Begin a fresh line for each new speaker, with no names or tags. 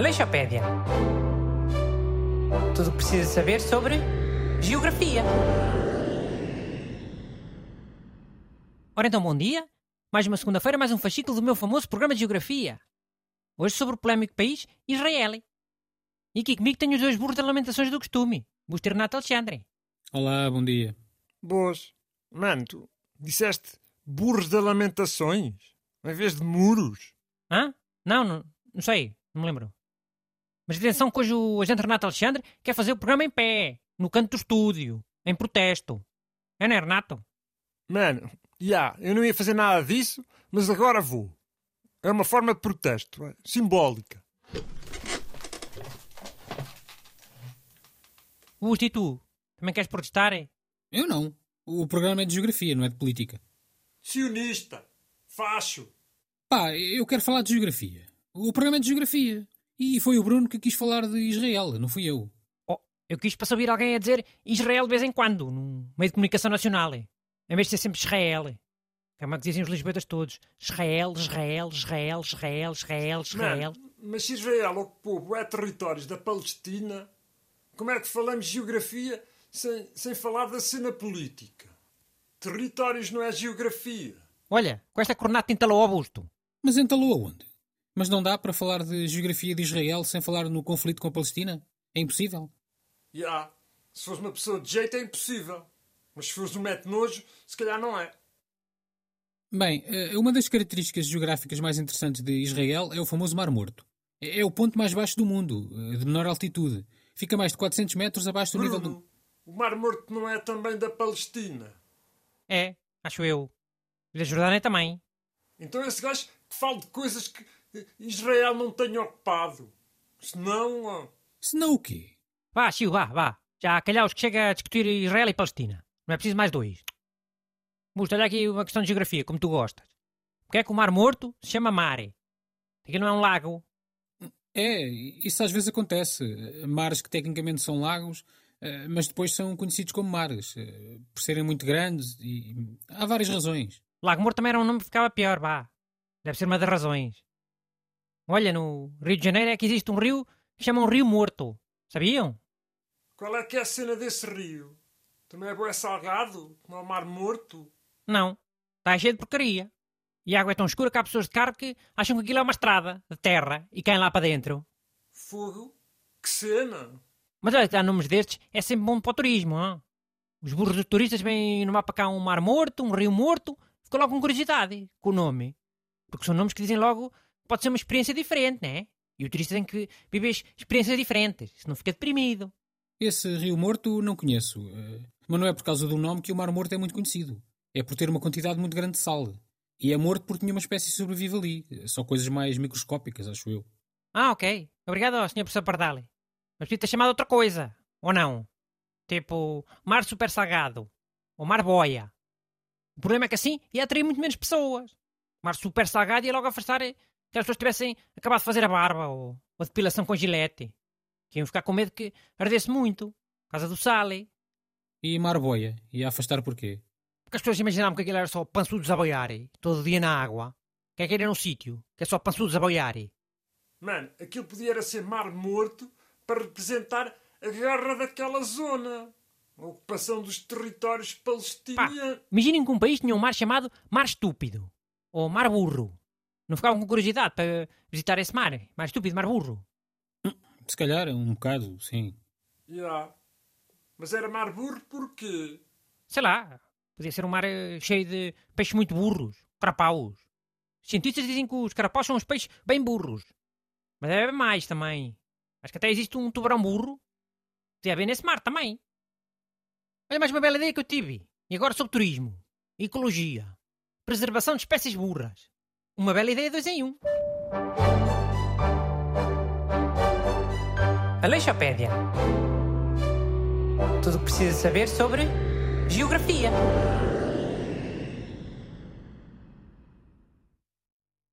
Aleixopédia. Tudo o que precisa saber sobre geografia. Ora então, bom dia. Mais uma segunda-feira, mais um fascículo do meu famoso programa de geografia. Hoje sobre o polémico país Israel. E aqui comigo tenho os dois burros de lamentações do costume. Busto e Renato Alexandre.
Olá, bom dia.
Boas. Mano, tu disseste burros de lamentações em vez de muros.
Hã? Não, não, não sei. Não me lembro. Mas atenção que hoje o agente Renato Alexandre quer fazer o programa em pé, no canto do estúdio, em protesto. É, não é, Renato?
Mano, já, eu não ia fazer nada disso, mas agora vou. É uma forma de protesto, é, simbólica.
Busto, e tu? Também queres protestar? é?
Eu não. O programa é de geografia, não é de política.
Sionista, facho.
Pá, eu quero falar de geografia. O programa é de geografia. E foi o Bruno que quis falar de Israel, não fui eu.
Oh, eu quis para ouvir alguém a dizer Israel de vez em quando, num meio de comunicação nacional. é. Em vez de ser sempre Israel. é. Que é uma que dizem os lisboetas todos. Israel, Israel, Israel, Israel, Israel, Israel.
Mano, mas se Israel ocupou bué territórios da Palestina, como é que falamos geografia sem, sem falar da cena política? Territórios não é geografia.
Olha, com esta cornata entalou ao busto.
Mas entalou aonde? Mas não dá para falar de geografia de Israel sem falar no conflito com a Palestina? É impossível.
Já, se fores uma pessoa de jeito é impossível. Mas se fores um mete nojo, se calhar não é.
Bem, eh, uma das características geográficas mais interessantes de Israel é o famoso Mar Morto. É o ponto mais baixo do mundo, eh, de menor altitude. Fica mais de 400 metros abaixo do nível do...
Bruno, o Mar Morto não é também da Palestina.
É, acho eu. E da Jordânia também.
Então esse gajo que fala de coisas que Israel não tem ocupado. Senão... ó,
Senão o quê?
Vá, Chiu, vá, vá. Já calhaus que chega a discutir Israel e Palestina. Não é preciso mais dois. Busto, olha aqui uma questão de geografia, como tu gostas. Porque é que o Mar Morto se chama mare? Aquilo não é um lago.
É, isso às vezes acontece. Mares que tecnicamente são lagos, eh, mas depois são conhecidos como mares, eh, por serem muito grandes e há várias razões.
Lago Morto também era um nome que ficava pior, vá. Deve ser uma das razões. Olha, no Rio de Janeiro é que existe um rio que chamam Rio Morto. Sabiam?
Qual é que é a cena desse rio? Também é bué salgado? Como é o Mar Morto?
Não. Está cheio de porcaria. E a água é tão escura que há pessoas de carro que acham que aquilo é uma estrada de terra e caem lá para dentro.
Fogo? Que cena?
Mas olha, há nomes destes é sempre bom para o turismo. hã? Os burros dos turistas vêm no mapa cá um mar morto, um rio morto, ficam logo com curiosidade com o nome. Porque são nomes que dizem logo pode ser uma experiência diferente, né? E o turista tem que viver experiências diferentes, senão fica deprimido.
Esse Rio Morto não conheço, eh, mas não é por causa do nome que o Mar Morto é muito conhecido. É por ter uma quantidade muito grande de sal. E é morto porque nenhuma espécie sobrevive ali. Só coisas mais microscópicas, acho eu.
Ah, ok. Obrigado, Sr. Professor Pardali. Mas podia ter chamado outra coisa. Ou não? Tipo, mar super salgado. Ou mar boia. O problema é que assim ia atrair muito menos pessoas. Mar super salgado ia logo afastar que as pessoas tivessem acabado de fazer a barba ou, ou a depilação com gilete. Que iam ficar com medo que ardesse muito. Por causa do sal. eh.
E Mar Boia? E a afastar porquê?
Porque as pessoas imaginavam que aquilo era só pançudos a boiar. Todo dia na água. Que é que era num sítio. Que é só pançudos a boiar.
Mano, aquilo podia era ser Mar Morto para representar a guerra daquela zona. A ocupação dos territórios
Pá,
palestinianos.
imaginem que um país tinha um mar chamado Mar Estúpido. Ou Mar Burro. Não ficavam com curiosidade para visitar esse mar? Mar Estúpido, Mar Burro.
Se calhar, um bocado, sim.
Já. Mas era Mar Burro porque...
Sei lá. Podia ser um mar eh, cheio de peixes muito burros. Carapaus. Os cientistas dizem que os carapaus são os peixes bem burros. Mas deve haver mais também. Acho que até existe um tubarão burro. Podia haver nesse mar também. Olha mais uma bela ideia que eu tive. E agora sobre turismo. Ecologia. Preservação de espécies burras. Uma bela ideia dois em um. Aleixopédia. Tudo o que precisa saber sobre geografia.